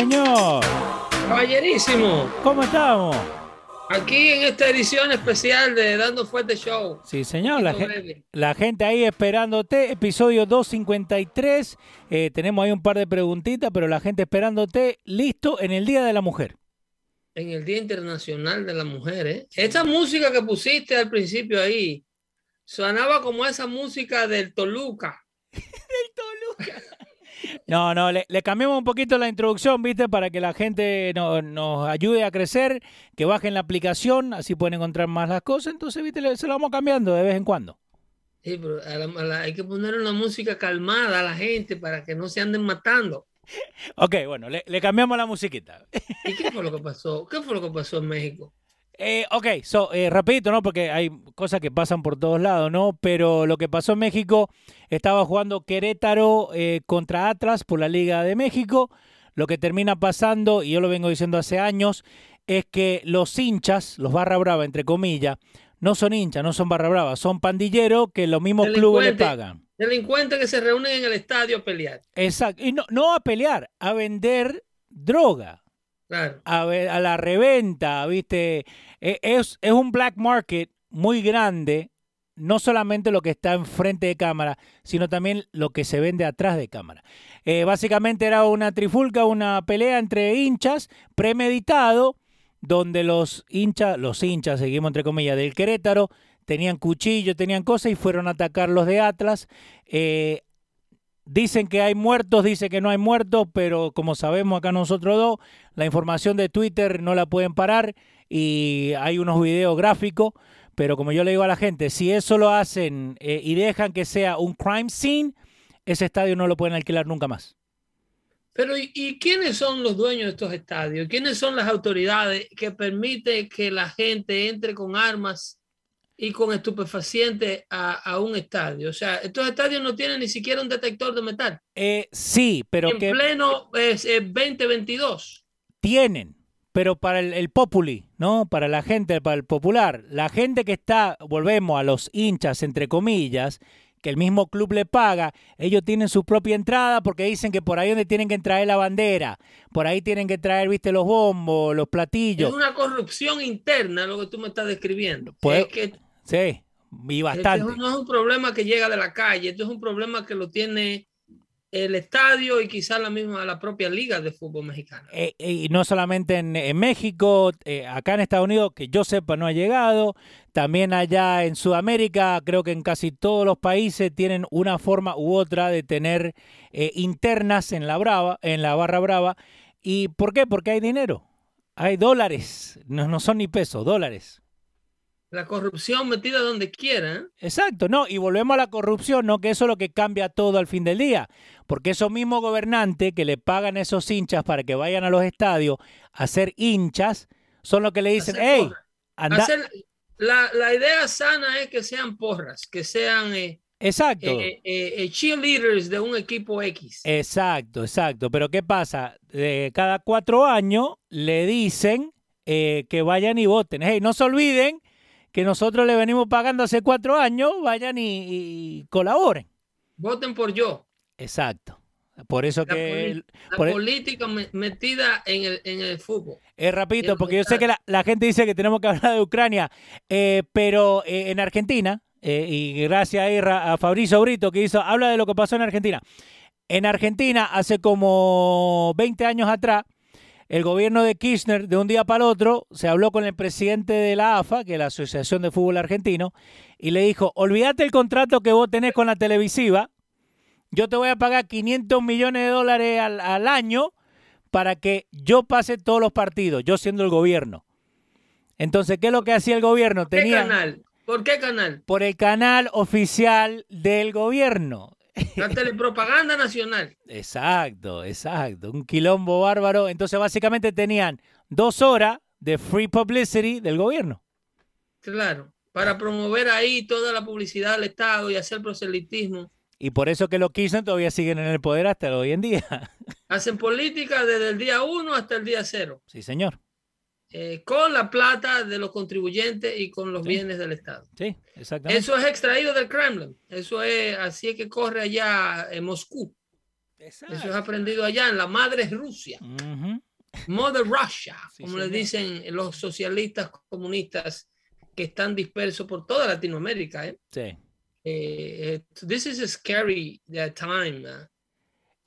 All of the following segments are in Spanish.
Señor? Caballerísimo, ¿Cómo estamos? aquí en esta edición especial de Dando Fuerte Show. Sí, señor. La, Chico gen- Baby. la gente ahí esperándote. Episodio 253. Eh, tenemos ahí un par de preguntitas, pero la gente esperándote. Listo en el Día de la Mujer. En el Día Internacional de la Mujer, ¿eh? Esta música que pusiste al principio ahí sonaba como esa música del Toluca. No, no, le, le cambiamos un poquito la introducción, ¿viste? Para que la gente no- nos ayude a crecer, que bajen la aplicación, así pueden encontrar más las cosas. Entonces, ¿viste? Le- Se lo vamos cambiando de vez en cuando. Sí, pero a la- a la- hay que poner una música calmada a la gente para que no se anden matando. Ok, bueno, le, le cambiamos la musiquita. ¿Y qué fue lo que pasó? ¿Qué fue lo que pasó en México? Eh, ok, so, eh, rapidito, ¿no? Porque hay cosas que pasan por todos lados, ¿no? Pero lo que pasó en México, estaba jugando Querétaro eh, contra Atlas por la Liga de México. Lo que termina pasando, y yo lo vengo diciendo hace años, es que los hinchas, los barra brava, entre comillas, no son hinchas, no son barra brava, son pandilleros que los mismos clubes le pagan. Delincuentes que se reúnen en el estadio a pelear. Exacto. Y no, no a pelear, a vender droga. Claro. a, ver, a la reventa, ¿viste? E- Es, es un black market muy grande, no solamente lo que está enfrente de cámara, sino también lo que se vende atrás de cámara. Eh, básicamente era una trifulca, una pelea entre hinchas, premeditado, donde los hinchas, los hinchas, seguimos entre comillas, del Querétaro, tenían cuchillo, tenían cosas y fueron a atacar los de Atlas. Eh, Dicen que hay muertos, dice que no hay muertos, pero como sabemos acá nosotros dos, la información de Twitter no la pueden parar y hay unos videos gráficos, pero como yo le digo a la gente, si eso lo hacen eh, y dejan que sea un crime scene, ese estadio no lo pueden alquilar nunca más. Pero ¿y, y quiénes son los dueños de estos estadios? ¿Quiénes son las autoridades que permiten que la gente entre con armas y con estupefacientes a, a un estadio? O sea, estos estadios no tienen ni siquiera un detector de metal. Eh, sí, pero en que pleno es 2022. tienen, pero para el, el populi, ¿no? Para la gente, para el popular, la gente que está, volvemos a los hinchas, entre comillas, que el mismo club le paga, ellos tienen su propia entrada porque dicen que por ahí donde tienen que traer la bandera, por ahí tienen que traer, viste, los bombos, los Es platillos. una corrupción interna lo que tú me estás describiendo. Pues, es que Sí, y este bastante. no es un problema que llega de la calle, esto es un problema que lo tiene el estadio y quizás la misma, la propia liga de fútbol mexicana. Eh, eh, y no solamente en, en México, eh, acá en Estados Unidos, que yo sepa no ha llegado, también allá en Sudamérica, creo que en casi todos los países tienen una forma u otra de tener internas en la brava, en la barra brava. ¿Y por qué? Porque hay dinero, hay dólares, no, no son ni pesos, dólares. La corrupción metida donde quiera. ¿eh? Exacto, no, y volvemos a la corrupción, ¿no? Que eso es lo que cambia todo al fin del día. Porque esos mismos gobernantes que le pagan a esos hinchas para que vayan a los estadios a ser hinchas, son los que le dicen, hey, porras. anda. Hacer- la, la idea sana es que sean porras, que sean eh, Exacto, eh, eh, eh, cheerleaders de un equipo X. exacto, exacto. Pero ¿qué pasa? Eh, cada cuatro años le dicen eh, que vayan y voten. Hey, no se olviden que nosotros le venimos pagando hace cuatro años, vayan y, y colaboren. Voten por yo. Exacto. Por eso La que La por e- política me- metida en el, en el fútbol. Es rapidito, porque yo sé que la, la gente dice que tenemos que hablar de Ucrania, eh, pero eh, en Argentina, eh, y gracias a, a Fabricio Brito que hizo, habla de lo que pasó en Argentina. En Argentina, hace como 20 años atrás, el gobierno de Kirchner, de un día para el otro, se habló con el presidente de la AFA, que es la Asociación de Fútbol Argentino, y le dijo, olvídate el contrato que vos tenés con la televisiva, yo te voy a pagar 500 millones de dólares al, al año para que yo pase todos los partidos, yo siendo el gobierno. Entonces, ¿qué es lo que hacía el gobierno? ¿Qué Tenía, canal? ¿Por qué canal? Por el canal oficial del gobierno. La telepropaganda nacional. Exacto, exacto. Un quilombo bárbaro. Entonces, básicamente tenían dos horas de free publicity del gobierno. Claro. Para promover ahí toda la publicidad del Estado y hacer proselitismo. Y por eso que los Kirchner todavía siguen en el poder hasta hoy en día. Hacen política desde el día uno hasta el día cero. Sí, señor. Eh, con la plata de los contribuyentes y con los Sí. bienes del Estado. Sí, exactamente. Eso es extraído del Kremlin. Eso es así es que corre allá en Moscú. Eso es aprendido allá en la madre Rusia. Ujú. Mother Russia, Sí, como le señor. dicen los socialistas comunistas que están dispersos por toda Latinoamérica. ¿eh? Sí. Eh, eh, this is a scary uh, time. uh,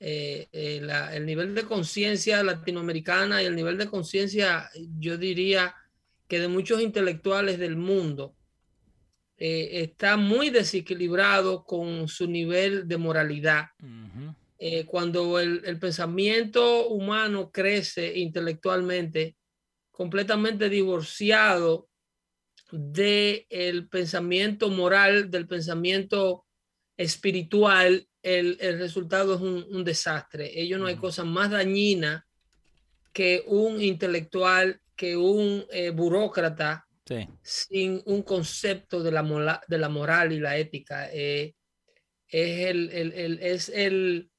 eh, eh, la- el nivel de conciencia latinoamericana y el nivel de conciencia, yo diría que de muchos intelectuales del mundo, eh, está muy desequilibrado con su nivel de moralidad. Cuando el, el pensamiento humano crece intelectualmente, completamente divorciado del pensamiento moral, del pensamiento espiritual, el, el resultado es un, un desastre. Ello no hay Ujú. cosa más dañina que un intelectual, que un eh, burócrata Sí. sin un concepto de la, mola- de la moral y la ética. eh, es, el, el- el- es, el,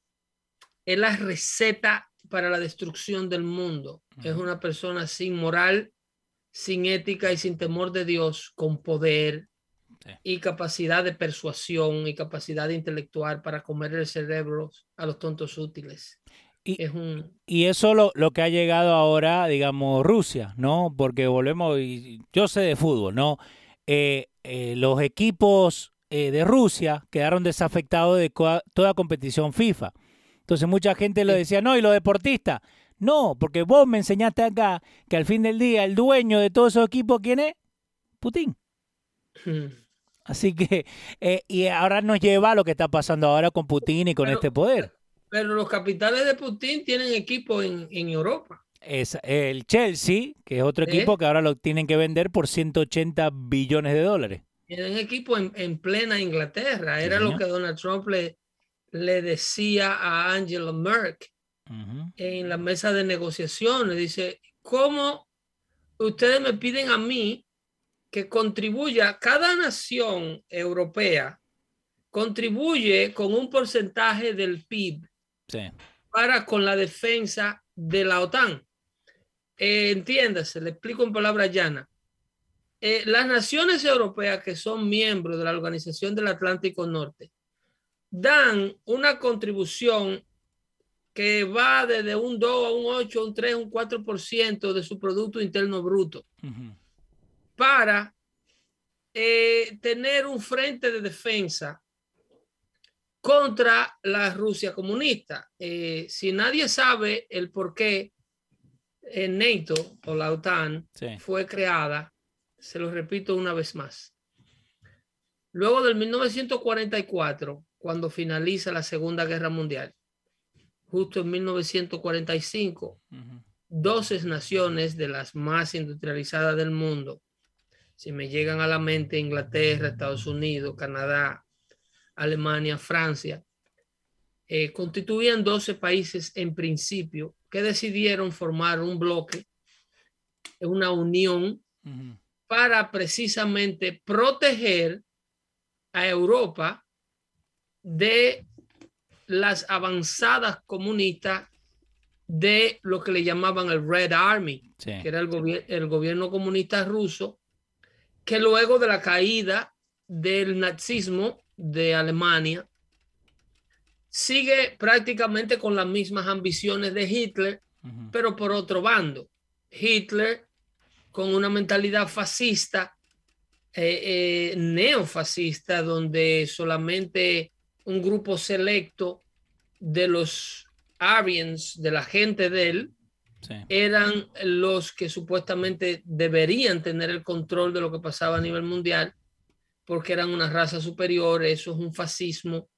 es la receta para la destrucción del mundo. Es Ujú. una persona sin moral, sin ética y sin temor de Dios, con poder Sí. y capacidad de persuasión y capacidad intelectual para comer el cerebro a los tontos útiles. Y- es un... Y eso lo, lo que ha llegado ahora, digamos, Rusia, ¿no? Porque volvemos, y yo sé de fútbol, ¿no? Eh, eh, los equipos eh, de Rusia quedaron desafectados de toda competición FIFA. Entonces mucha gente lo decía, no, y los deportistas. No, porque vos me enseñaste acá que al fin del día el dueño de todos esos equipos, ¿quién es? Putin. Así que, eh, y ahora nos lleva a lo que está pasando ahora con Putin y con Pero- este poder. Pero los capitales de Putin tienen equipo en, en Europa. Es el Chelsea, que es otro ¿Eh? equipo que ahora lo tienen que vender por 180 billones de dólares. Tienen equipo en, en plena Inglaterra. Sí, Era lo que Donald Trump le, le decía a Angela Merkel en la mesa de negociaciones. Dice, ¿cómo ustedes me piden a mí que contribuya? Cada nación europea contribuye con un porcentaje del PIB Sí. para con la defensa de la OTAN. Eh, entiéndase, le explico en palabras llanas. Eh, las naciones europeas que son miembros de la Organización del Atlántico Norte dan una contribución que va desde un 2 a un 8, un 3, un 4% de su Producto Interno Bruto Ujú. Para eh, tener un frente de defensa contra la Rusia comunista. Eh, si nadie sabe el por qué eh, NATO o la OTAN Sí. fue creada, se lo repito una vez más. Luego del 1944, cuando finaliza la Segunda Guerra Mundial, justo en 1945, Ujú. 12 naciones de las más industrializadas del mundo, si me llegan a la mente Inglaterra, Estados Unidos, Canadá, Alemania, Francia, eh, constituían 12 países en principio que decidieron formar un bloque, una unión para precisamente proteger a Europa de las avanzadas comunistas de lo que le llamaban el Red Army, Sí. que era el, el gobierno comunista ruso, que luego de la caída del nazismo de Alemania, sigue prácticamente con las mismas ambiciones de Hitler, pero por otro bando. Hitler, con una mentalidad fascista, eh, eh, neofascista donde solamente un grupo selecto de los Aryans, de la gente de él, eran los que supuestamente deberían tener el control de lo que pasaba a nivel mundial, porque eran una raza superior, eso es un fascismo,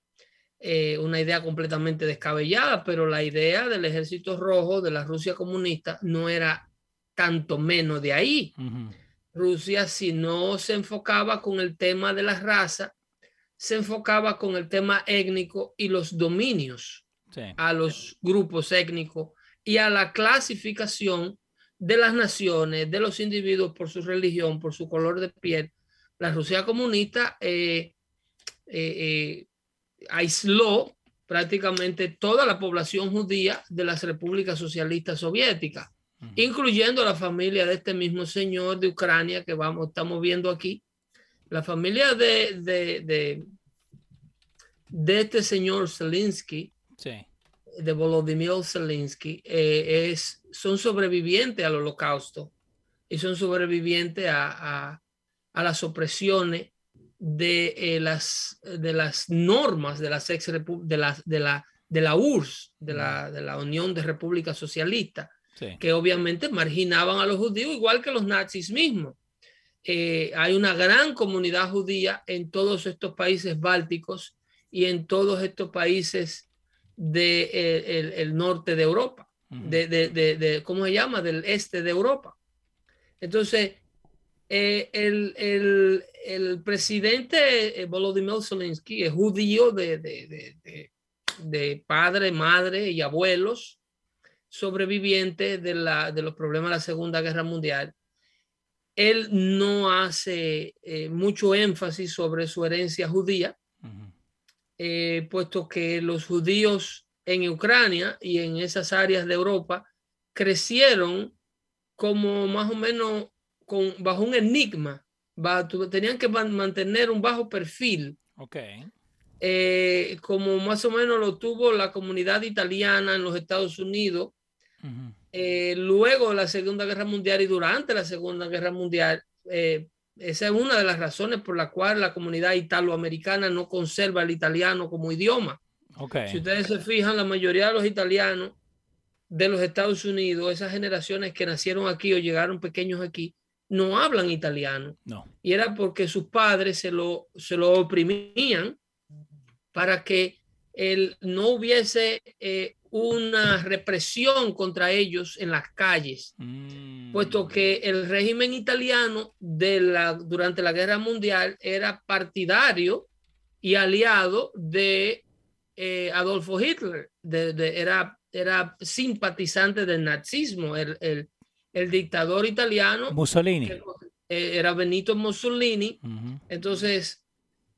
eh, una idea completamente descabellada, pero la idea del ejército rojo de la Rusia comunista no era tanto menos de ahí. Rusia, si no se enfocaba con el tema de la raza, se enfocaba con el tema étnico y los dominios a los grupos étnicos y a la clasificación de las naciones, de los individuos por su religión, por su color de piel. La Rusia comunista eh, eh, eh, aisló prácticamente toda la población judía de las repúblicas socialistas soviéticas incluyendo la familia de este mismo señor de Ucrania que vamos, estamos viendo aquí. La familia de, de, de, este señor Zelensky, de Volodymyr Zelensky, eh, es, son sobrevivientes al holocausto y son sobrevivientes a, a, a las opresiones de, eh, las, de las normas de, las ex de, la, de, la, de la URSS, de la, de la Unión de Repúblicas Socialistas que obviamente marginaban a los judíos igual que los nazis mismos. Eh, hay una gran comunidad judía en todos estos países bálticos y en todos estos países del de, el, norte de Europa, de, de, de, ¿cómo se llama? Del este de Europa. Entonces, eh, el, el, el, presidente eh, Volodymyr Zelensky es judío de, de, padre, madre y abuelos sobreviviente de, la, de los problemas de la Segunda Guerra Mundial, él no hace eh, mucho énfasis sobre su herencia judía, eh, puesto que los judíos en Ucrania y en esas áreas de Europa crecieron como más o menos con, bajo un enigma, tenían que mantener un bajo perfil. Okay. Eh, como más o menos lo tuvo la comunidad italiana en los Estados Unidos eh, luego de la Segunda Guerra Mundial y durante la Segunda Guerra Mundial, eh, esa es una de las razones por la cual la comunidad italoamericana no conserva el italiano como idioma. Si ustedes se fijan, la mayoría de los italianos de los Estados Unidos, esas generaciones que nacieron aquí o llegaron pequeños aquí, no hablan italiano. No. Y era porque sus padres se lo, se lo oprimían para que él no hubiese eh, una represión contra ellos en las calles, mm. puesto que el régimen italiano de la, durante la guerra mundial era partidario y aliado de eh, Adolfo Hitler, era, era simpatizante del nazismo, el, el, dictador italiano. Mussolini. Eh, era Benito Mussolini. Entonces,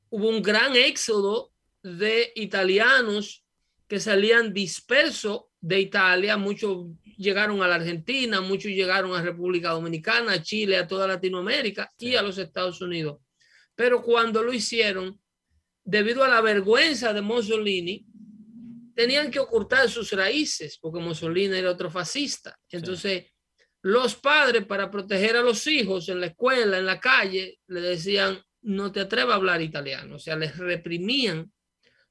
hubo un gran éxodo de italianos que salían dispersos de Italia, muchos llegaron a la Argentina, muchos llegaron a República Dominicana, a Chile, a toda Latinoamérica y a los Estados Unidos. Pero cuando lo hicieron, debido a la vergüenza de Mussolini, tenían que ocultar sus raíces, porque Mussolini era otro fascista. Entonces, los padres, para proteger a los hijos en la escuela, en la calle, le decían, no te atrevas a hablar italiano. O sea, les reprimían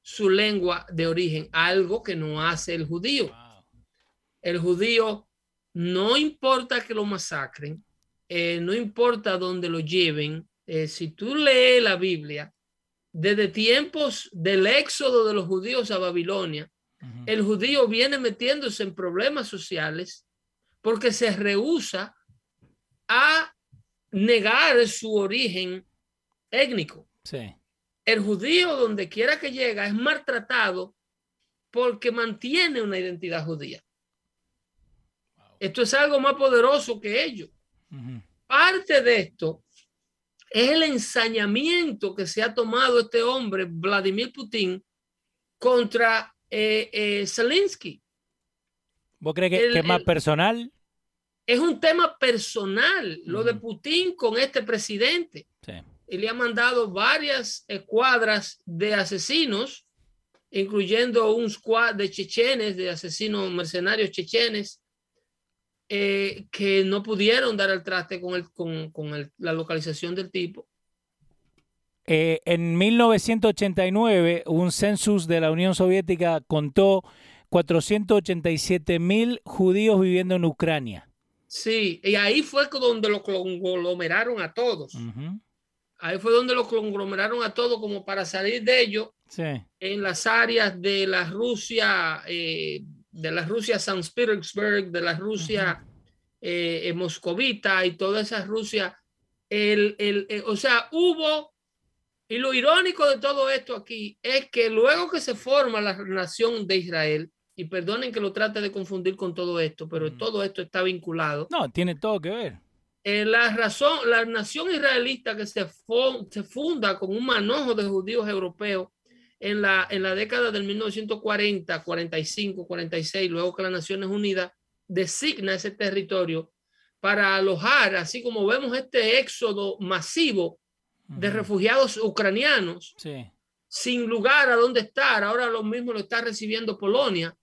su lengua de origen, algo que no hace el judío. El judío no importa que lo masacren, eh, no importa dónde lo lleven, eh, si tú lees la Biblia, desde tiempos del éxodo de los judíos a Babilonia, el judío viene metiéndose en problemas sociales porque se rehúsa a negar su origen étnico. Sí el judío donde quiera que llega es maltratado porque mantiene una identidad judía. Esto es algo más poderoso que ello. Parte de esto es el ensañamiento que se ha tomado este hombre, Vladimir Putin, contra eh, eh, Zelensky. ¿Vos crees que, es más personal? Es un tema personal, lo de Putin con este presidente. Sí y le ha mandado varias escuadras de asesinos, incluyendo un squad de chechenes, de asesinos mercenarios chechenes, eh, que no pudieron dar el traste con, el, con, con la localización del tipo. Eh, en 1989, un census de la Unión Soviética contó 487 mil judíos viviendo en Ucrania. Sí, y ahí fue donde lo conglomeraron a todos. Ahí fue donde lo conglomeraron a todos como para salir de ello en las áreas de la Rusia, eh, de la Rusia San Petersburg, de la Rusia eh, moscovita y toda esa Rusia. El, el, eh, o sea, hubo, y lo irónico de todo esto aquí es que luego que se forma la nación de Israel, y perdonen que lo trate de confundir con todo esto, pero todo esto está vinculado. No, tiene todo que ver. Eh, la razón, la nación israelita que se, se funda con un manojo de judíos europeos en la, en la década del 1940, 45, 46, luego que las Naciones Unidas designa ese territorio para alojar, así como vemos este éxodo masivo de refugiados ucranianos, sin lugar a dónde estar. Ahora lo mismo lo está recibiendo Polonia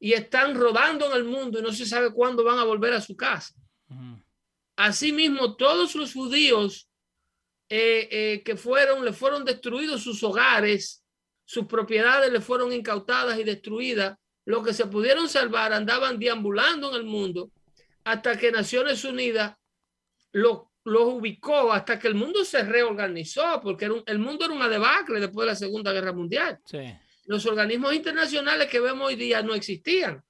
y están rodando en el mundo y no se sabe cuándo van a volver a su casa. Asimismo, todos los judíos eh, eh, que fueron, le fueron destruidos sus hogares, sus propiedades le fueron incautadas y destruidas, los que se pudieron salvar andaban deambulando en el mundo hasta que Naciones Unidas los lo ubicó, hasta que el mundo se reorganizó, porque el mundo era una debacle después de la Segunda Guerra Mundial. Sí los organismos internacionales que vemos hoy día no existían.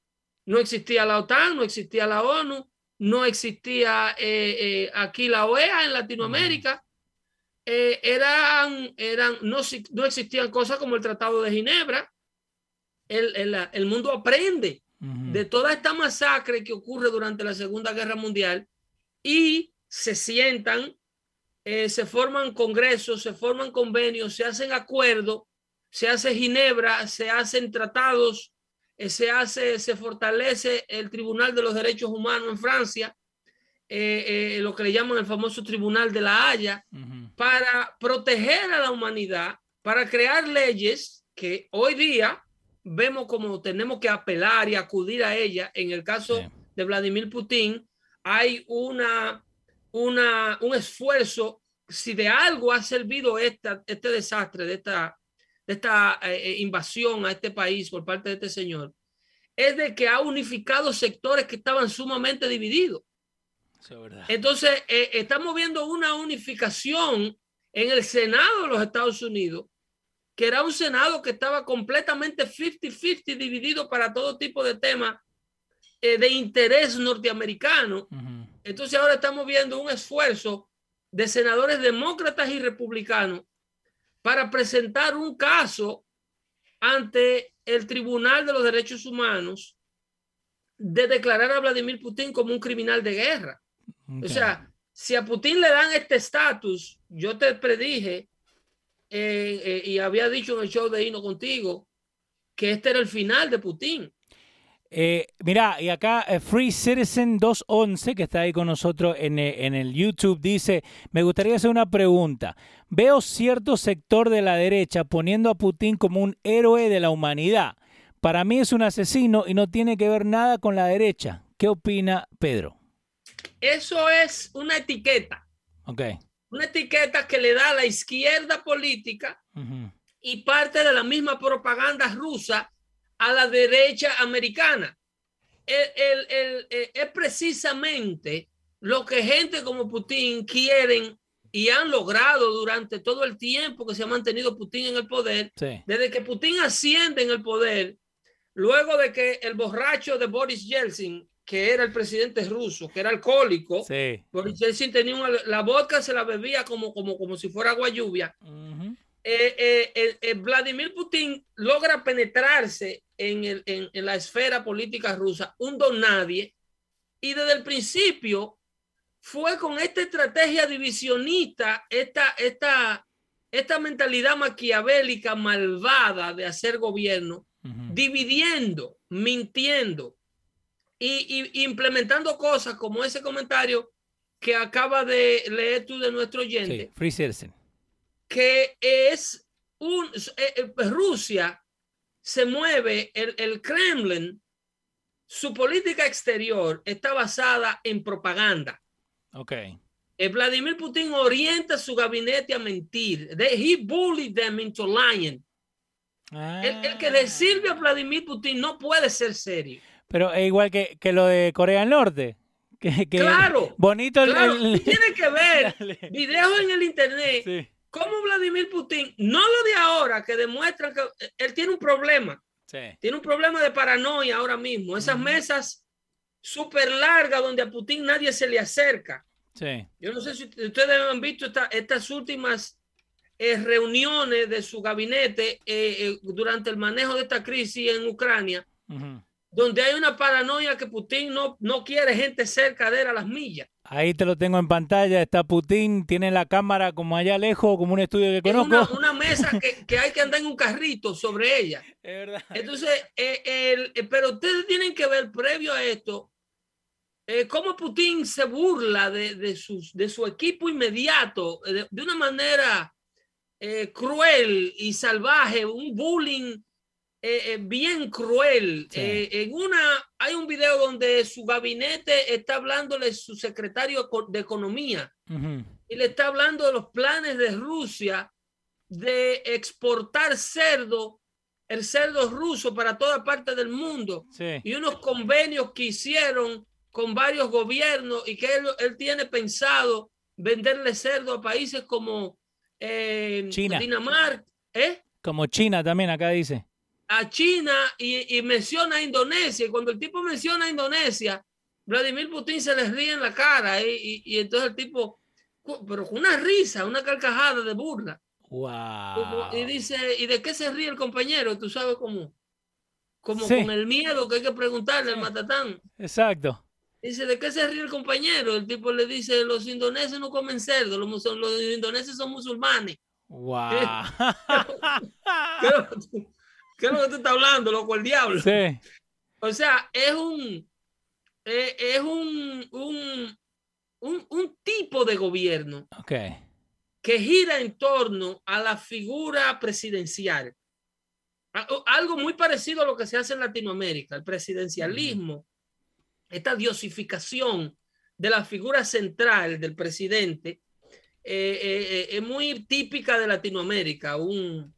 No existía la OTAN, no existía la ONU, no existía eh, eh, aquí la OEA en Latinoamérica. Eh, eran, eran, no, no existían cosas como el Tratado de Ginebra. El, mundo aprende de toda esta masacre que ocurre durante la Segunda Guerra Mundial y se sientan, se forman congresos, se forman convenios, se hacen acuerdos se hace Ginebra, se hacen tratados, eh, se hace, se fortalece el Tribunal de los Derechos Humanos en Francia, eh, eh, lo que le llaman el famoso Tribunal de la Haya, para proteger a la humanidad, para crear leyes que hoy día vemos como tenemos que apelar y acudir a ella. En el caso de Vladimir Putin, hay una, una, un esfuerzo, si de algo ha servido esta, este desastre de esta de esta eh, eh, invasión a este país por parte de este señor, es de que ha unificado sectores que estaban sumamente divididos. Entonces, eh, estamos viendo una unificación en el Senado de los Estados Unidos, que era un Senado que estaba completamente 50-50 dividido para todo tipo de temas de interés norteamericano. Entonces, ahora estamos viendo un esfuerzo de senadores demócratas y republicanos para presentar un caso ante el Tribunal de los Derechos Humanos de declarar a Vladimir Putin como un criminal de guerra. O sea, si a Putin le dan este estatus, yo te predije eh, eh, y había dicho en el show de Hino contigo que este era el final de Putin. Eh, mira, y acá eh, Free Citizen 211, que está ahí con nosotros en, eh, en, el YouTube, dice, me gustaría hacer una pregunta. Veo cierto sector de la derecha poniendo a Putin como un héroe de la humanidad. Para mí es un asesino y no tiene que ver nada con la derecha. ¿Qué opina Pedro? Eso es una etiqueta. Ok. Una etiqueta que le da a la izquierda política y parte de la misma propaganda rusa a la derecha americana. El, eh, es precisamente lo que gente como Putin quieren y han logrado durante todo el tiempo que se ha mantenido Putin en el poder, desde que Putin asciende en el poder, luego de que el borracho de Boris Yeltsin, que era el presidente ruso, que era alcohólico, Boris Yeltsin tenía la vodka, se la bebía como, como, como si fuera agua lluvia. Eh, eh, Vladimir Putin logra penetrarse en, la esfera política rusa, un don nadie, y desde el principio fue con esta estrategia divisionista, esta, esta, esta mentalidad maquiavélica malvada de hacer gobierno, dividiendo, mintiendo y, implementando cosas como ese comentario que acaba de leer tú de nuestro oyente. Free Citizen que es un, eh, eh, Rusia se mueve, el, el Kremlin, su política exterior está basada en propaganda. Ok. Eh, Vladimir Putin orienta su gabinete a mentir. They- he bullied them into lying. El, el que le sirve a Vladimir Putin no puede ser serio. Pero es igual que, que lo de Corea del Norte. Que, que Claro, Bonito el. Claro, el- tienes que ver Dale. videos en el internet Sí, cómo Vladimir Putin, no lo de ahora, que demuestran que eh, él tiene un problema. sí. Tiene un problema de paranoia ahora mismo. Esas mesas súper largas donde a Putin nadie se le acerca. Sí. Yo no sé si ustedes han visto esta- estas últimas eh, reuniones de su gabinete eh, eh, durante el manejo de esta crisis en Ucrania. Donde hay una paranoia que Putin no, no quiere gente cerca de él a las millas. Ahí te lo tengo en pantalla. Está Putin, tiene la cámara como allá lejos, como un estudio que Es una, conozco. una mesa que, que hay que andar en un carrito sobre ella. Es verdad. Entonces, eh, el- eh, pero ustedes tienen que ver previo a esto, eh, cómo Putin se burla de, de sus, de su equipo inmediato de, de una manera cruel y salvaje, un bullying eh, eh, bien cruel. Sí. Eh, en una, hay un video donde su gabinete está hablándole su secretario de Economía y le está hablando de los planes de Rusia de exportar cerdo, el cerdo ruso para toda parte del mundo Sí. y unos convenios que hicieron con varios gobiernos y que él, él tiene pensado venderle cerdo a países como eh, China. Dinamarca, ¿eh? Como China también, acá dice. A China y, y menciona a Indonesia. Y cuando el tipo menciona a Indonesia, Vladimir Putin se les ríe en la cara y, y- y entonces el tipo, pero con una risa, una carcajada de burla. Wow. Y dice, ¿y de qué se ríe el compañero? Tú sabes cómo, como Sí. con el miedo que hay que preguntarle al matatán. Exacto. Dice, ¿de qué se ríe el compañero? El tipo le dice, los indoneses no comen cerdo, los, los indoneses son musulmanes. Wow. ¿Qué es lo que tú- qué es lo que tú estás hablando, loco, el diablo? sí. O sea, es un, eh, es un, un, un, un tipo de gobierno Ok. que gira en torno a la figura presidencial. Algo muy parecido a lo que se hace en Latinoamérica, el presidencialismo, esta diosificación de la figura central del presidente, eh, eh, eh, es muy típica de Latinoamérica. Un,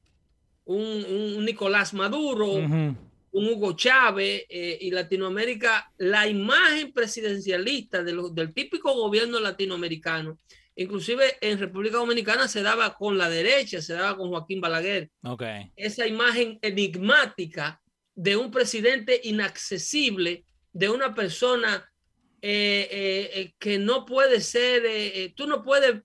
un, un Nicolás Maduro, un Hugo Chávez eh, y Latinoamérica, la imagen presidencialista de del típico gobierno latinoamericano, inclusive en República Dominicana se daba con la derecha, se daba con Joaquín Balaguer, Ok. esa imagen enigmática de un presidente inaccesible, de una persona eh, eh, eh, que no puede ser, eh, tú no puedes,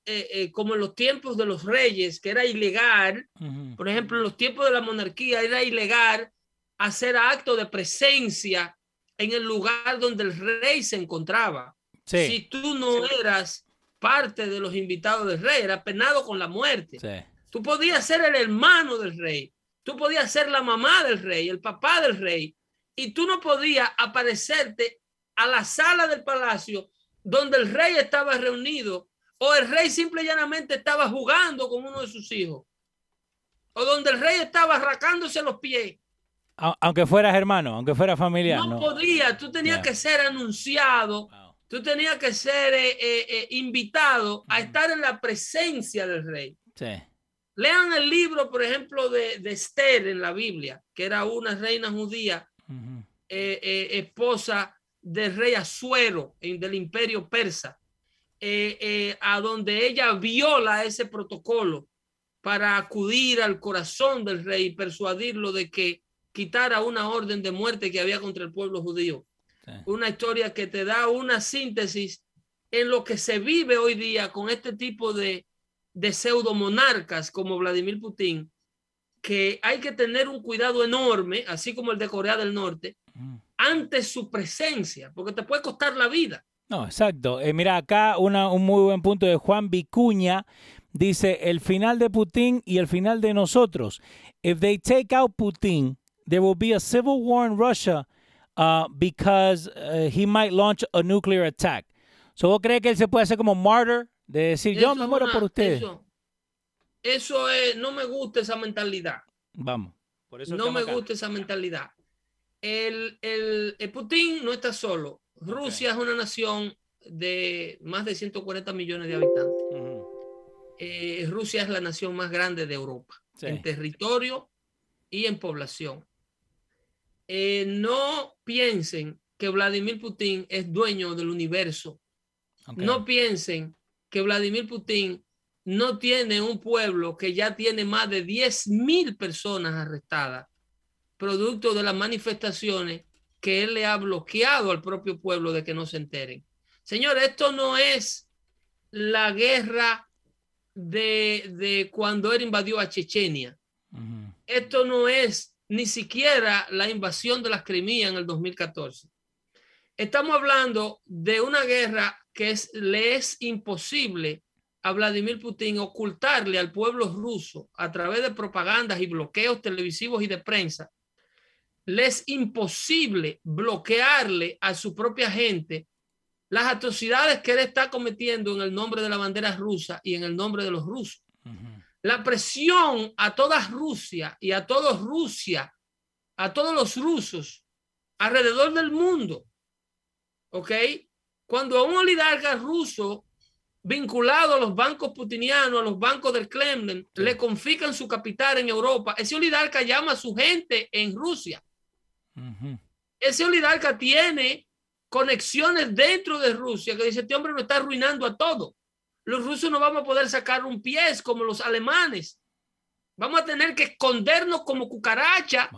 como en los tiempos de los reyes, que era ilegal, por ejemplo, en los tiempos de la monarquía era ilegal hacer acto de presencia en el lugar donde el rey se encontraba. Sí. Si tú no eras parte de los invitados del rey, era penado con la muerte. Sí. Tú podías ser el hermano del rey, tú podías ser la mamá del rey, el papá del rey, y tú no podías aparecerte a la sala del palacio donde el rey estaba reunido o el rey simple y llanamente estaba jugando con uno de sus hijos o donde el rey estaba arracándose los pies. Aunque fueras hermano, aunque fuera familiar. No, No, podía, tú tenías Ya. que ser anunciado, Wow. tú tenías que ser eh, eh, eh, invitado a Ujú. estar en la presencia del rey. Sí. Lean el libro, por ejemplo, de, de Esther en la Biblia, que era una reina judía, Ujú. eh, eh, esposa del rey Asuero en- del imperio persa, eh, eh, a donde ella viola ese protocolo para acudir al corazón del rey y persuadirlo de que quitara una orden de muerte que había contra el pueblo judío. Sí. Una historia que te da una síntesis en lo que se vive hoy día con este tipo de, de pseudomonarcas como Vladimir Putin, que hay que tener un cuidado enorme, así como el de Corea del Norte, Ujú. Ante su presencia, porque te puede costar la vida. No, exacto. Eh, mira, acá una, un muy buen punto de Juan Vicuña. Dice, el final de Putin y el final de nosotros. If they take out Putin, there will be a civil war in Russia uh, because uh, he might launch a nuclear attack. So, ¿Vos crees que él se puede hacer como martyr? De decir, yo me muero una- por ustedes. Eso, eso es, no me gusta esa mentalidad. Vamos. Por eso no me acá. gusta esa mentalidad. El, el- el Putin no está solo. Rusia es una nación de más de 140 millones de habitantes. Eh, Rusia es la nación más grande de Europa en territorio y en población. Eh, no piensen que Vladimir Putin es dueño del universo. No piensen que Vladimir Putin no tiene un pueblo que ya tiene más de 10 mil personas arrestadas, producto de las manifestaciones que él le ha bloqueado al propio pueblo de que no se enteren. Señor, esto no es la guerra de, cuando él invadió a Chechenia. Esto no es ni siquiera la invasión de las Crimea en el 2014. Estamos hablando de una guerra que es, le es imposible a Vladimir Putin ocultarle al pueblo ruso a través de propagandas y bloqueos televisivos y de prensa. Le es imposible bloquearle a su propia gente las atrocidades que él está cometiendo en el nombre de la bandera rusa y en el nombre de los rusos. La presión a toda Rusia y a todos Rusia, a todos los rusos alrededor del mundo, ¿ok? Cuando a un oligarca ruso vinculado a los bancos putinianos, a los bancos del Kremlin, le confiscan su capital en Europa, ese oligarca llama a su gente en Rusia. Ese oligarca tiene conexiones dentro de Rusia que dice, este hombre no está arruinando a todo. Los rusos no vamos a poder sacar un pie como los alemanes. Vamos a tener que escondernos como cucaracha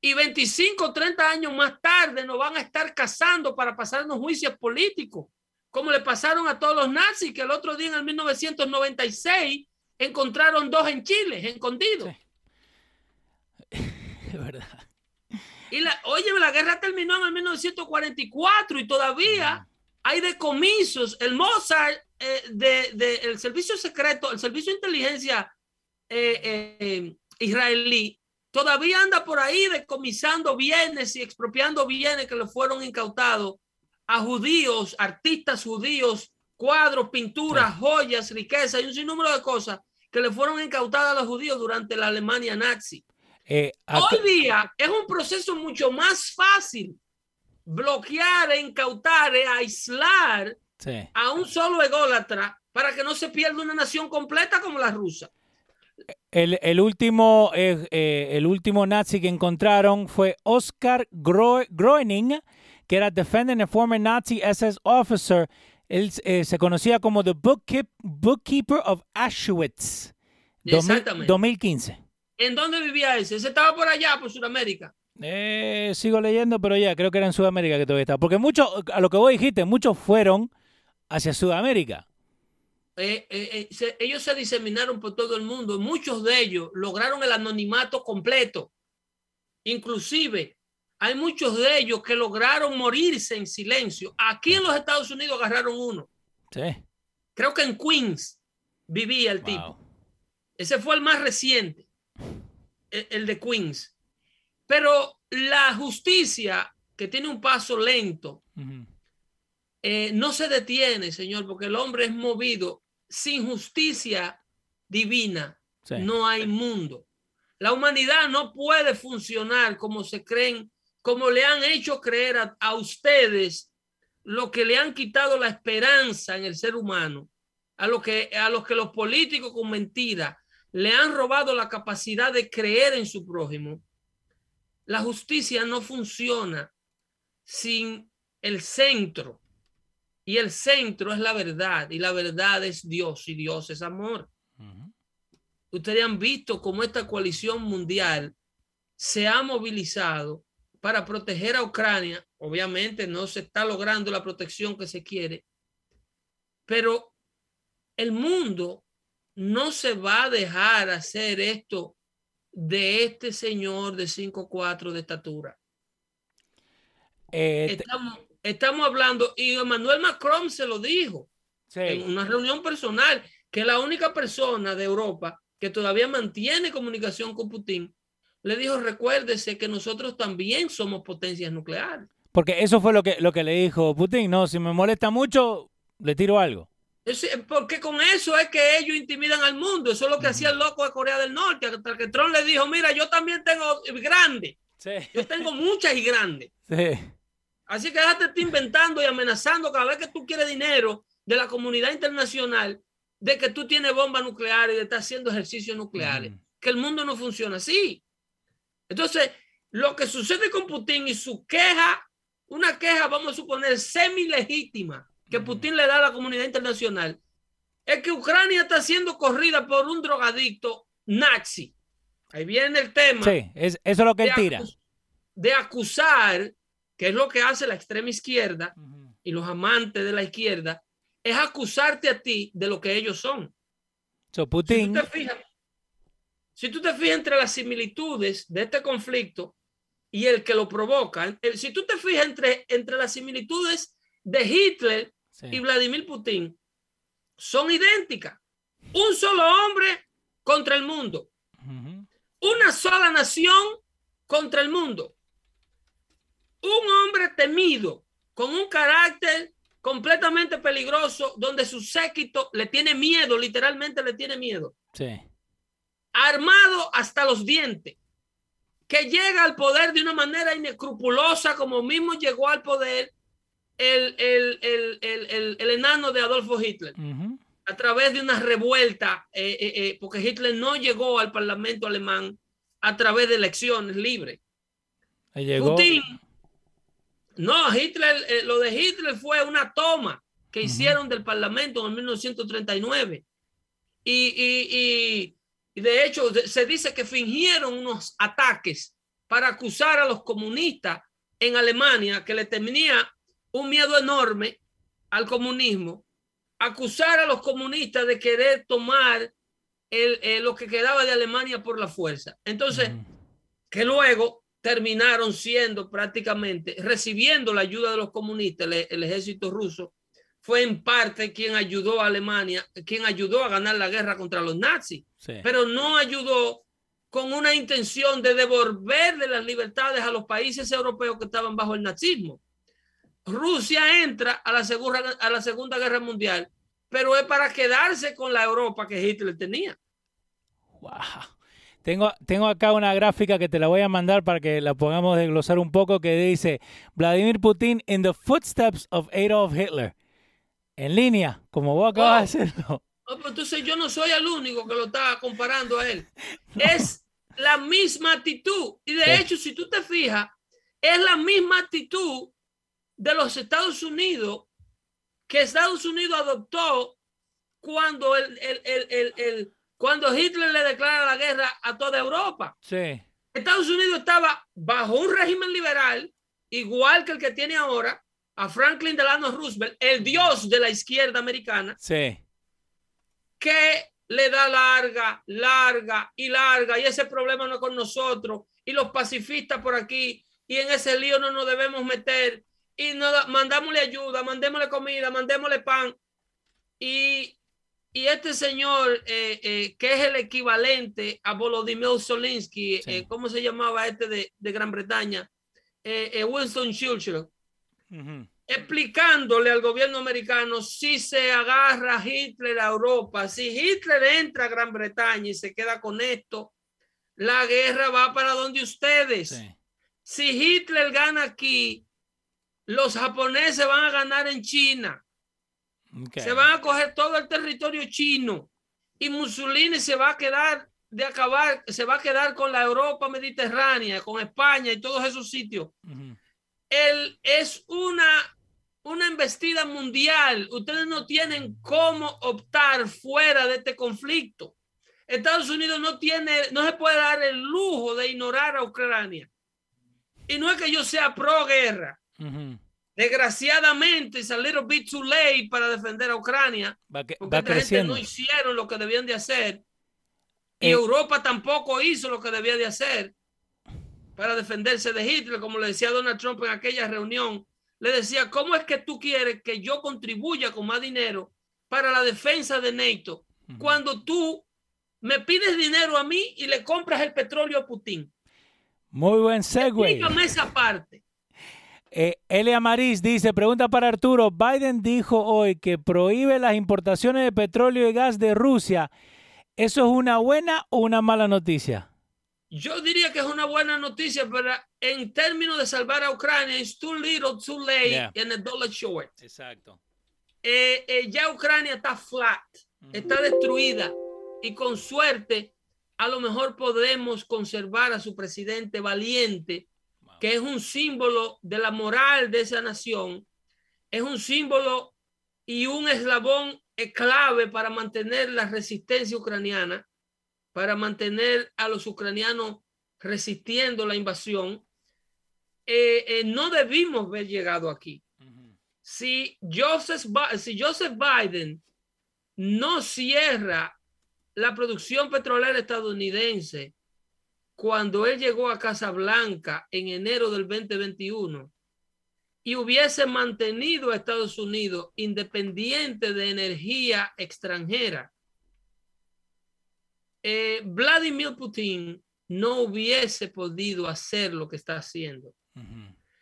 y 25 o 30 años más tarde nos van a estar cazando para pasarnos juicios políticos, como le pasaron a todos los nazis, que el otro día en el 1996 encontraron dos en Chile, escondidos. Es verdad. Y la, oye, la guerra terminó en el 1944 y todavía hay decomisos. El Mozart eh, de, el servicio secreto, el servicio de inteligencia eh, eh, israelí, todavía anda por ahí decomisando bienes y expropiando bienes que le fueron incautados a judíos, artistas judíos, cuadros, pinturas, joyas, riquezas y un sinnúmero de cosas que le fueron incautadas a los judíos durante la Alemania nazi. Eh, Hoy día es un proceso mucho más fácil bloquear, incautar, aislar a un solo ególatra para que no se pierda una nación completa como la rusa. El, último, eh, eh, el último nazi que encontraron fue Oscar Groening, que era defending a former Nazi SS officer. Él se conocía como The Bookkeeper of Auschwitz. Exactamente. 2015. ¿En dónde vivía ese? ¿Ese estaba por allá, por Sudamérica? Eh, sigo leyendo, pero ya, creo que era en Sudamérica que todavía estaba. Porque muchos, a lo que vos dijiste, muchos fueron hacia Sudamérica. Eh, eh, ellos se diseminaron por todo el mundo. Muchos de ellos lograron el anonimato completo. Inclusive, hay muchos de ellos que lograron morirse en silencio. Aquí en los Estados Unidos agarraron uno. Sí. Creo que en Queens vivía el tipo. Ese fue el más reciente el de Queens. Pero la justicia, que tiene un paso lento, eh, no se detiene, Señor, porque el hombre es movido. Sin justicia divina, no hay mundo. La humanidad no puede funcionar como se creen, como le han hecho creer a, a ustedes, lo que le han quitado la esperanza en el ser humano, a, lo que, a los que los políticos con mentira le han robado la capacidad de creer en su prójimo. La justicia no funciona sin el centro. Y el centro es la verdad. Y la verdad es Dios. Y Dios es amor. Ustedes han visto cómo esta coalición mundial se ha movilizado para proteger a Ucrania. Obviamente no se está logrando la protección que se quiere. Pero el mundo no se va a dejar hacer esto de este señor de 5'4 de estatura. Eh, estamos, hablando, y Emmanuel Macron se lo dijo en una reunión personal, que la única persona de Europa que todavía mantiene comunicación con Putin, le dijo, recuérdese que nosotros también somos potencias nucleares. Porque eso fue lo que, lo que le dijo Putin, no, si me molesta mucho, le tiro algo. Porque con eso es que ellos intimidan al mundo. Eso es lo que hacía el loco de Corea del Norte. Hasta que Trump le dijo, mira, yo también tengo grande. Yo tengo muchas y grandes. Así que déjate te inventando y amenazando cada vez que tú quieres dinero de la comunidad internacional de que tú tienes bombas nucleares y de estar haciendo ejercicios nucleares. Que el mundo no funciona así. Entonces, lo que sucede con Putin y su queja, una queja, vamos a suponer, semi legítima, que Putin le da a la comunidad internacional, es que Ucrania está siendo corrida por un drogadicto nazi. Ahí viene el tema. Sí, es, eso es lo que él tira. de acusar, que es lo que hace la extrema izquierda y los amantes de la izquierda, es acusarte a ti de lo que ellos son. Putin. Si tú, te fijas, entre las similitudes de este conflicto y el que lo provoca, si tú te fijas entre, entre las similitudes de Hitler y Vladimir Putin, son idénticas. Un solo hombre contra el mundo. Una sola nación contra el mundo. Un hombre temido, con un carácter completamente peligroso, donde su séquito le tiene miedo, literalmente le tiene miedo. Sí. Armado hasta los dientes, que llega al poder de una manera inescrupulosa, como mismo llegó al poder el, el, enano de Adolfo Hitler, a través de una revuelta, eh, eh, eh, porque Hitler no llegó al Parlamento alemán a través de elecciones libres. Llegó. Putin no, Hitler, eh, lo de Hitler fue una toma que hicieron del Parlamento en 1939. Y, de hecho se dice que fingieron unos ataques para acusar a los comunistas en Alemania, que le tenía un miedo enorme al comunismo, acusar a los comunistas de querer tomar el, lo que quedaba de Alemania por la fuerza. Entonces, que luego terminaron siendo prácticamente, recibiendo la ayuda de los comunistas, el, ejército ruso, fue en parte quien ayudó a Alemania, quien ayudó a ganar la guerra contra los nazis, pero no ayudó con una intención de devolverle las libertades a los países europeos que estaban bajo el nazismo. Rusia entra a la, segunda, a la Segunda Guerra Mundial, pero es para quedarse con la Europa que Hitler tenía. Wow. Tengo, tengo acá una gráfica que te la voy a mandar para que la podamos desglosar un poco que dice Vladimir Putin in the footsteps of Adolf Hitler. En línea, como vos acabas de oh. hacerlo. entonces yo no soy el único que lo está comparando a él. Es la misma actitud. Y de hecho, si tú te fijas, es la misma actitud de los Estados Unidos que Estados Unidos adoptó cuando el, el, el, el cuando Hitler le declara la guerra a toda Europa. Sí. Estados Unidos estaba bajo un régimen liberal, igual que el que tiene ahora, a Franklin Delano Roosevelt, el dios de la izquierda americana. Sí. Que le da larga, larga y larga, y ese problema no es con nosotros, y los pacifistas por aquí, y en ese lío no nos debemos meter, y no, mandámosle ayuda, mandémosle comida, mandémosle pan, y y este señor, eh, eh, que es el equivalente a Volodymyr Zelensky, eh, ¿cómo se llamaba este de, Gran Bretaña? Winston Churchill, explicándole al gobierno americano si se agarra Hitler a Europa, si Hitler entra a Gran Bretaña y se queda con esto, la guerra va para donde ustedes. Si Hitler gana aquí, los japoneses van a ganar en China. Se van a coger todo el territorio chino y Mussolini se va a quedar de acabar, se va a quedar con la Europa mediterránea, con España y todos esos sitios. Él es una, una embestida mundial. Ustedes no tienen cómo optar fuera de este conflicto. Estados Unidos no tiene, no se puede dar el lujo de ignorar a Ucrania. Y no es que yo sea pro guerra. Desgraciadamente, es a little bit too late para defender a Ucrania. porque esta gente no hicieron lo que debían de hacer. Y eh, Europa tampoco hizo lo que debía de hacer para defenderse de Hitler, como le decía Donald Trump en aquella reunión. Le decía, ¿cómo es que tú quieres que yo contribuya con más dinero para la defensa de NATO cuando tú me pides dinero a mí y le compras el petróleo a Putin? Muy buen segue. Explícame esa parte. Eh, Elia Maris dice, pregunta para Arturo, Biden dijo hoy que prohíbe las importaciones de petróleo y gas de Rusia. ¿Eso es una buena o una mala noticia? Yo diría que es una buena noticia, pero en términos de salvar a Ucrania, es too little, too late, Yeah. and a dollar short. Exacto. Eh, eh, ya Ucrania está flat, está destruida y con suerte a lo mejor podemos conservar a su presidente valiente. Que es un símbolo de la moral de esa nación, es un símbolo y un eslabón clave para mantener la resistencia ucraniana, para mantener a los ucranianos resistiendo la invasión. Eh, eh, no debimos haber llegado aquí si Joseph, si Joseph Biden no cierra la producción petrolera estadounidense cuando él llegó a Casablanca en enero del 2021 y hubiese mantenido a Estados Unidos independiente de energía extranjera, eh, Vladimir Putin no hubiese podido hacer lo que está haciendo.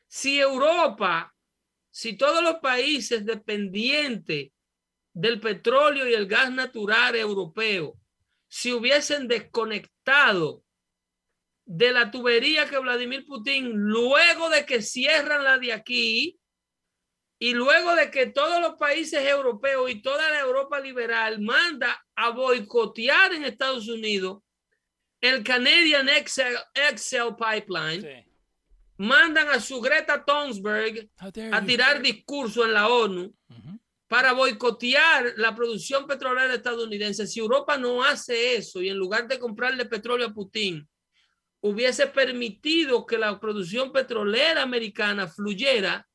Si Europa, si todos los países dependientes del petróleo y el gas natural europeo, si hubiesen desconectado de la tubería que Vladimir Putin, luego de que cierran la de aquí y luego de que todos los países europeos y toda la Europa liberal manda a boicotear en Estados Unidos el Canadian Excel, Excel Pipeline, Sí. mandan a su Greta Thunberg a tirar discurso en la ONU para boicotear la producción petrolera estadounidense. Si Europa no hace eso y en lugar de comprarle petróleo a Putin, hubiese permitido que la producción petrolera americana fluyera,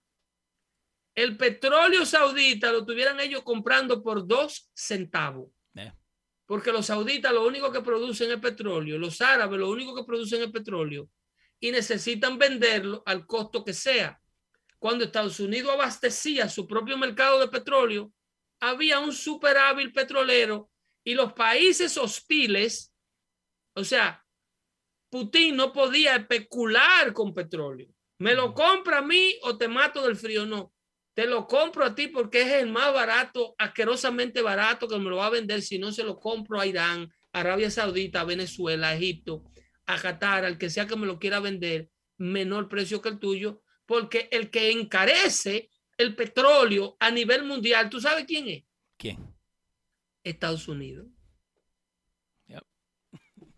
el petróleo saudita lo tuvieran ellos comprando por dos centavos. Eh. Porque los sauditas lo único que producen es petróleo, los árabes lo único que producen es petróleo y necesitan venderlo al costo que sea. Cuando Estados Unidos abastecía su propio mercado de petróleo, había un superávit petrolero y los países hostiles, o sea, Putin no podía especular con petróleo. Me lo compra a mí o te mato del frío. No, te lo compro a ti porque es el más barato, asquerosamente barato que me lo va a vender. Si no, se lo compro a Irán, Arabia Saudita, Venezuela, a Egipto, a Qatar, al que sea que me lo quiera vender, menor precio que el tuyo, porque el que encarece el petróleo a nivel mundial, ¿tú sabes quién es? ¿Quién? Estados Unidos.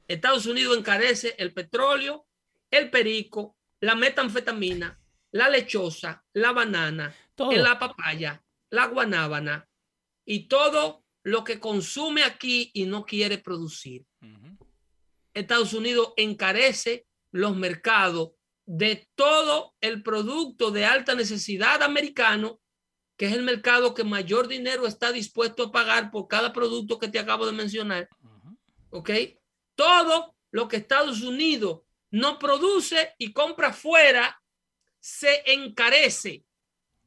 Estados Unidos encarece el petróleo, el perico, la metanfetamina, la lechosa, la banana, Todo. la papaya, la guanábana y todo lo que consume aquí y no quiere producir. Estados Unidos encarece los mercados de todo el producto de alta necesidad americano, que es el mercado que mayor dinero está dispuesto a pagar por cada producto que te acabo de mencionar. ¿Ok? Todo lo que Estados Unidos no produce y compra fuera se encarece.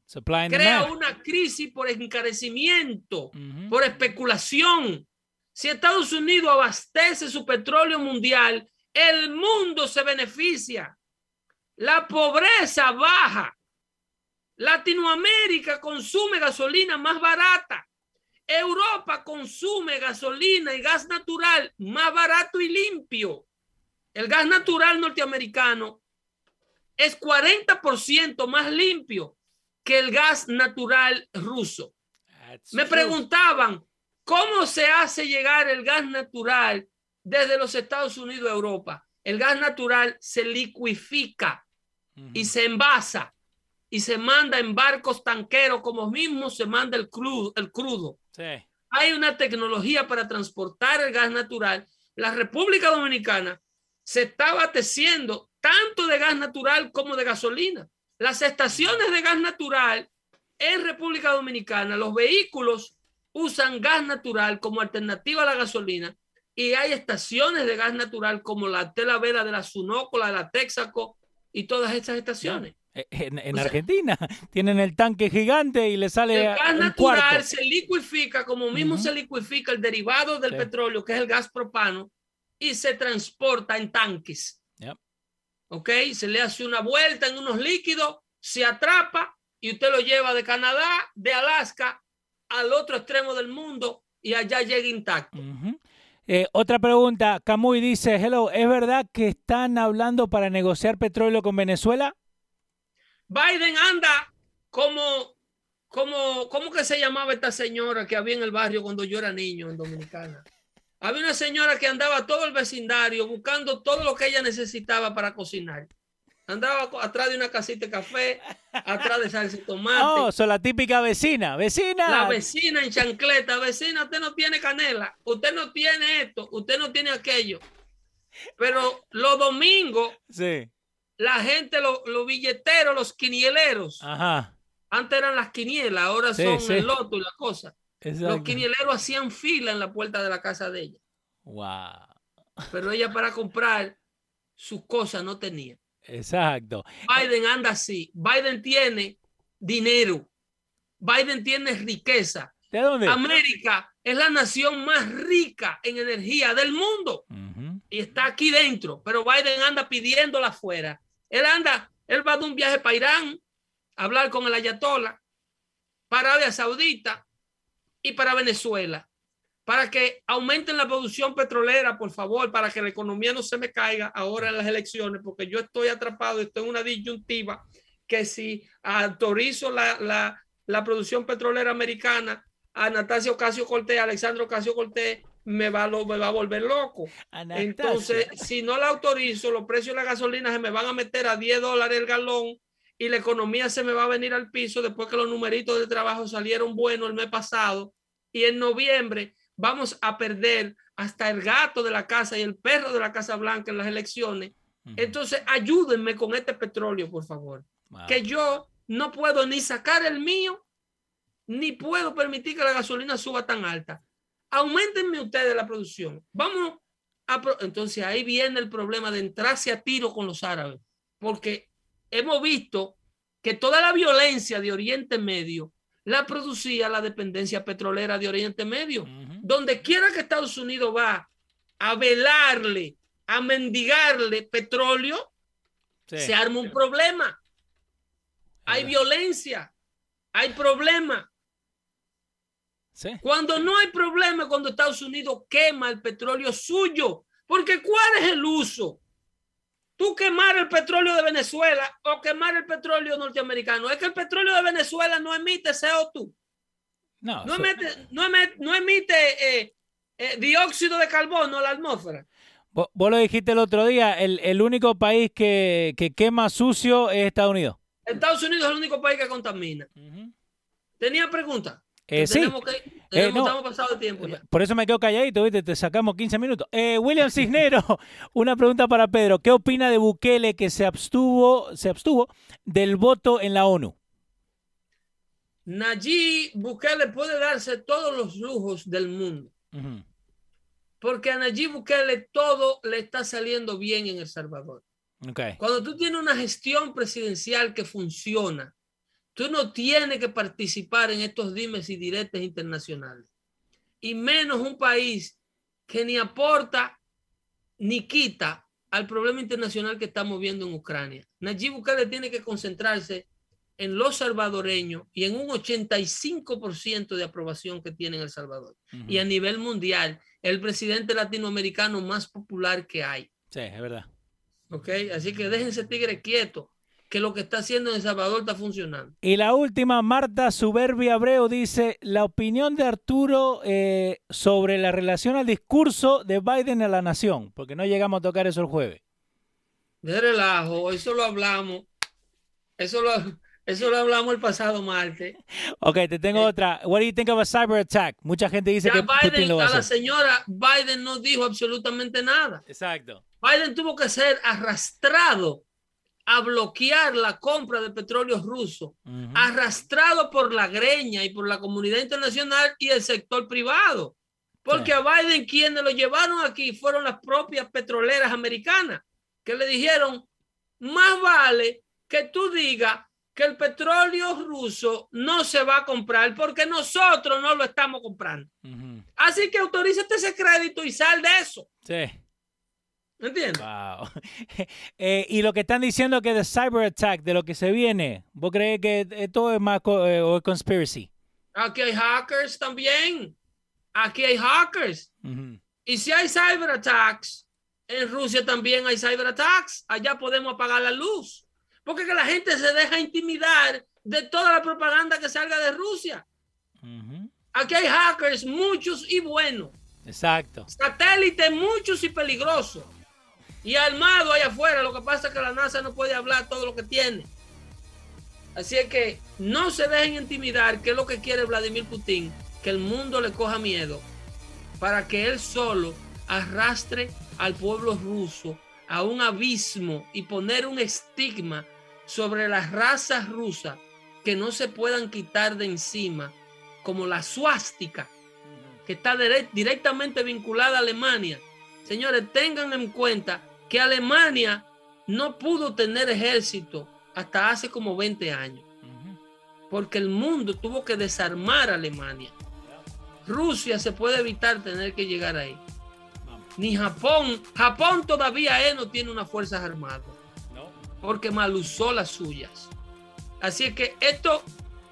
Supply and Crea una crisis por encarecimiento por especulación. Si Estados Unidos abastece su petróleo mundial, el mundo se beneficia. La pobreza baja. Latinoamérica consume gasolina más barata. Europa consume gasolina y gas natural más barato y limpio. El gas natural norteamericano es 40% más limpio que el gas natural ruso. That's Me preguntaban cómo se hace llegar el gas natural desde los Estados Unidos a Europa. El gas natural se liquifica y se envasa y se manda en barcos tanqueros como mismo se manda el crudo. El crudo. Hay una tecnología para transportar el gas natural. La República Dominicana se está abasteciendo tanto de gas natural como de gasolina. Las estaciones de gas natural en República Dominicana, los vehículos usan gas natural como alternativa a la gasolina y hay estaciones de gas natural como la Tela Vera de la Sunoco, la de la Texaco y todas estas estaciones. Eh, En, en O sea- Argentina tienen el tanque gigante y le sale El a- gas un natural cuarto. se liquifica como mismo se liquifica el derivado del Sí. petróleo, que es el gas propano, y se transporta en tanques. Yep. ¿Ok? Se le hace una vuelta en unos líquidos, se atrapa y usted lo lleva de Canadá, de Alaska, al otro extremo del mundo y allá llega intacto. Eh, otra pregunta, Camuy dice, hello, ¿es verdad que están hablando para negociar petróleo con Venezuela? Biden anda como, como, ¿cómo que se llamaba esta señora que había en el barrio cuando yo era niño en Dominicana? Había una señora que andaba todo el vecindario buscando todo lo que ella necesitaba para cocinar. Andaba atrás de una casita de café, atrás de salsa y tomate. Oh, son la típica vecina, vecina. La vecina en chancleta, vecina, usted no tiene canela, usted no tiene esto, usted no tiene aquello. Pero los domingos, sí. La gente, los, billeteros, los quinieleros, Ajá. antes eran las quinielas, ahora Sí, son sí. el loto y la cosa. Exacto. Los quinieleros hacían fila en la puerta de la casa de ella, Wow. pero ella para comprar sus cosas no tenía. Exacto. Biden anda así. Biden tiene dinero. Biden tiene riqueza. ¿De dónde? América es la nación más rica en energía del mundo y está aquí dentro, pero Biden anda pidiéndola afuera. Él anda, él va de un viaje para Irán a hablar con el Ayatollah, para Arabia Saudita y para Venezuela, para que aumenten la producción petrolera, por favor, para que la economía no se me caiga ahora en las elecciones, porque yo estoy atrapado, estoy en una disyuntiva que si autorizo la, la, la producción petrolera americana a Natasio Ocasio Cortés, a Alexandro Ocasio Cortés, me va, lo, me va a volver loco. Anastasia. Entonces, si no la autorizo, los precios de la gasolina se me van a meter a 10 dólares el galón y la economía se me va a venir al piso después que los numeritos de trabajo salieron buenos el mes pasado. Y en noviembre vamos a perder hasta el gato de la casa y el perro de la Casa Blanca en las elecciones. Entonces, ayúdenme con este petróleo, por favor. Wow. Que yo no puedo ni sacar el mío, ni puedo permitir que la gasolina suba tan alta. Aumentenme ustedes la producción. Vamos a... pro- Entonces ahí viene el problema de entrarse a tiro con los árabes, porque hemos visto que toda la violencia de Oriente Medio la producía la dependencia petrolera de Oriente Medio. Donde quiera que Estados Unidos va a velarle, a mendigarle petróleo, Sí. se arma un problema. Hay violencia, hay problema. Sí. Cuando no hay problema, cuando Estados Unidos quema el petróleo suyo. Porque ¿cuál es el uso? Tú quemar el petróleo de Venezuela o quemar el petróleo norteamericano. Es que el petróleo de Venezuela no emite CO2. No, No so- emite, no emite, no emite eh, eh, dióxido de carbono a la atmósfera. vos, vos lo dijiste el otro día, el, el único país que, que quema sucio es Estados Unidos. Estados Unidos es el único país que contamina. Ujú. ¿Tenía pregunta? Eh, sí, tenemos que, tenemos- no. estamos pasados de tiempo ya. por eso me quedo calladito, ¿viste? Te sacamos 15 minutos. Eh, William Cisnero, una pregunta para Pedro. ¿Qué opina de Bukele que se abstuvo, se abstuvo del voto en la ONU? Nayib Bukele puede darse todos los lujos del mundo, porque a Nayib Bukele todo le está saliendo bien en El Salvador. Cuando tú tienes una gestión presidencial que funciona, tú no tienes que participar en estos dimes y diretes internacionales, y menos un país que ni aporta ni quita al problema internacional que estamos viendo en Ucrania. Nayib Bukele tiene que concentrarse en los salvadoreños y en un 85% de aprobación que tiene en El Salvador. Ujú. Y a nivel mundial, el presidente latinoamericano más popular que hay. Sí, es verdad. ¿Ok? Así que déjense tigre quieto, que lo que está haciendo en El Salvador está funcionando. Y la última, Marta Suberbia Abreu dice, la opinión de Arturo eh, sobre la relación al discurso de Biden a la nación, porque no llegamos a tocar eso el jueves. De relajo, eso lo hablamos. Eso lo, eso lo hablamos el pasado martes. Ok, te tengo Eh. otra. What do you think of a cyber attack? Mucha gente dice que Putin Biden, lo va a a la señora Biden no dijo absolutamente nada. Exacto. Biden tuvo que ser arrastrado a bloquear la compra de petróleo ruso, arrastrado por la greña y por la comunidad internacional y el sector privado. Porque Sí. a Biden quienes lo llevaron aquí fueron las propias petroleras americanas, que le dijeron, más vale que tú digas que el petróleo ruso no se va a comprar porque nosotros no lo estamos comprando. Así que autorízate ese crédito y sal de eso. Sí. ¿Entiendes? Wow. Eh, y lo que están diciendo que de cyber attack, de lo que se viene, ¿vos crees que esto es más co- eh, o es conspiracy? Aquí hay hackers también. Aquí hay hackers. Y si hay cyber attacks, en Rusia también hay cyber attacks. Allá podemos apagar la luz. Porque que la gente se deja intimidar de toda la propaganda que salga de Rusia. Aquí hay hackers, muchos y buenos. Exacto. Satélites, muchos y peligrosos. Y armado allá afuera. Lo que pasa es que la NASA no puede hablar todo lo que tiene. Así es que no se dejen intimidar, que es lo que quiere Vladimir Putin, que el mundo le coja miedo para que él solo arrastre al pueblo ruso a un abismo y poner un estigma sobre las razas rusas que no se puedan quitar de encima, como la suástica, que está directamente vinculada a Alemania. Señores, tengan en cuenta que Alemania no pudo tener ejército hasta hace como 20 años, porque el mundo tuvo que desarmar a Alemania. Rusia se puede evitar tener que llegar ahí. Ni Japón. Japón todavía no tiene unas fuerzas armadas. Porque mal usó las suyas. Así es que esto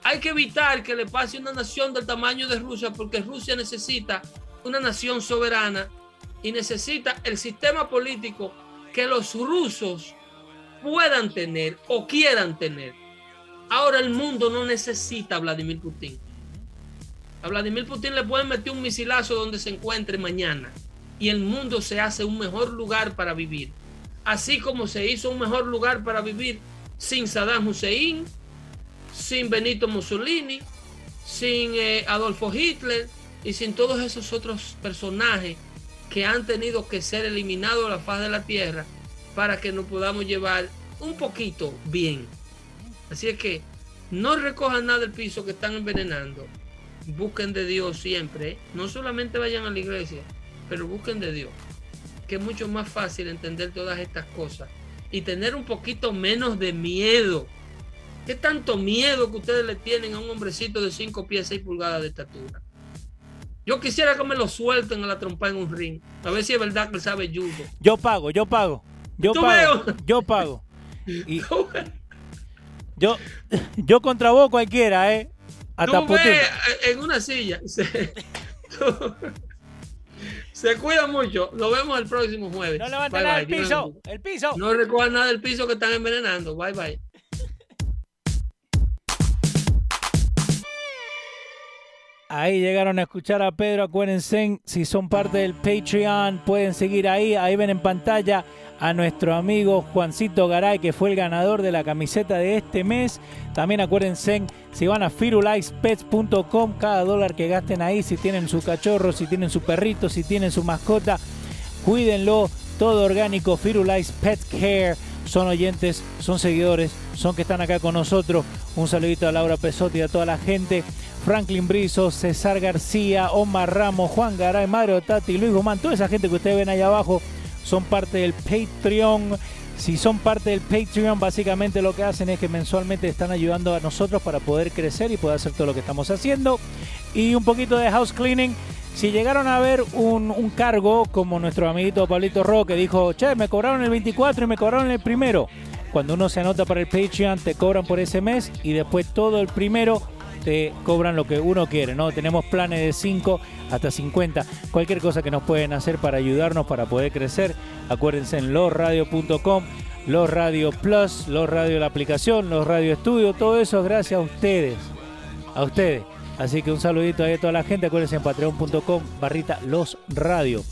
hay que evitar que le pase a una nación del tamaño de Rusia, porque Rusia necesita una nación soberana y necesita el sistema político que los rusos puedan tener o quieran tener. Ahora el mundo no necesita a Vladimir Putin. A Vladimir Putin le pueden meter un misilazo donde se encuentre mañana y el mundo se hace un mejor lugar para vivir. Así como se hizo un mejor lugar para vivir sin Saddam Hussein, sin Benito Mussolini, sin eh, Adolfo Hitler y sin todos esos otros personajes que han tenido que ser eliminados de la faz de la tierra para que nos podamos llevar un poquito bien. Así es que no recojan nada del piso que están envenenando busquen de Dios siempre. No solamente vayan a la iglesia, pero busquen de Dios. Que es mucho más fácil entender todas estas cosas y tener un poquito menos de miedo. ¿Qué tanto miedo que ustedes le tienen a un hombrecito de 5 pies 6 pulgadas de estatura? Yo quisiera que me lo suelten a la trompa en un ring. A ver si es verdad que él sabe judo. Yo pago, yo pago. Yo pago. Yo pago. yo, yo contra vos cualquiera, ¿eh? Hasta Tú en una silla. Se, cuida mucho. Nos vemos el próximo jueves. No levanten nada del piso. El piso. No recuerden nada del piso que están envenenando. Bye bye. Ahí llegaron a escuchar a Pedro. Acuérdense, si son parte del Patreon, pueden seguir ahí. Ahí ven en pantalla a nuestro amigo Juancito Garay, que fue el ganador de la camiseta de este mes. También acuérdense, si van a firulaispets.com, cada dólar que gasten ahí, si tienen su cachorro, si tienen su perrito, si tienen su mascota, cuídenlo. Todo orgánico, Firulais Pet Care. Son oyentes, son seguidores, son que están acá con nosotros. Un saludito a Laura Pesotti y a toda la gente. Franklin Brizo, César García, Omar Ramos, Juan Garay, Mario Tati, Luis Guzmán, toda esa gente que ustedes ven ahí abajo son parte del Patreon. Si son parte del Patreon, básicamente lo que hacen es que mensualmente están ayudando a nosotros para poder crecer y poder hacer todo lo que estamos haciendo. Y un poquito de house cleaning. Si llegaron a ver un, cargo como nuestro amiguito Pablito Ro que dijo, che, me cobraron el 24 y me cobraron el primero. Cuando uno se anota para el Patreon, te cobran por ese mes y después todo el primero cobran lo que uno quiere, ¿no? Tenemos planes de 5 hasta 50. Cualquier cosa que nos pueden hacer para ayudarnos, para poder crecer, acuérdense en losradio.com, Los Radio Plus, Los Radio la aplicación, Los Radio Estudio, todo eso es gracias a ustedes, a ustedes. Así que un saludito ahí a toda la gente, acuérdense en patreon.com, barrita Los Radio.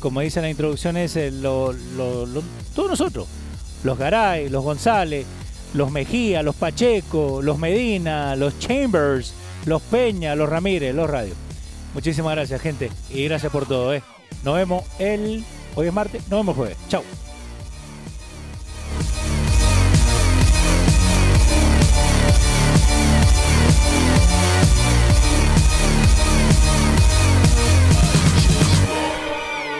Como dice la introducción, es lo, todos nosotros, los Garay, los González, los Mejía, los Pacheco, los Medina, los Chambers, los Peña, los Ramírez, los Radio. Muchísimas gracias, gente. Y gracias por todo, ¿eh? Nos vemos el. Hoy es martes, nos vemos jueves. Chao.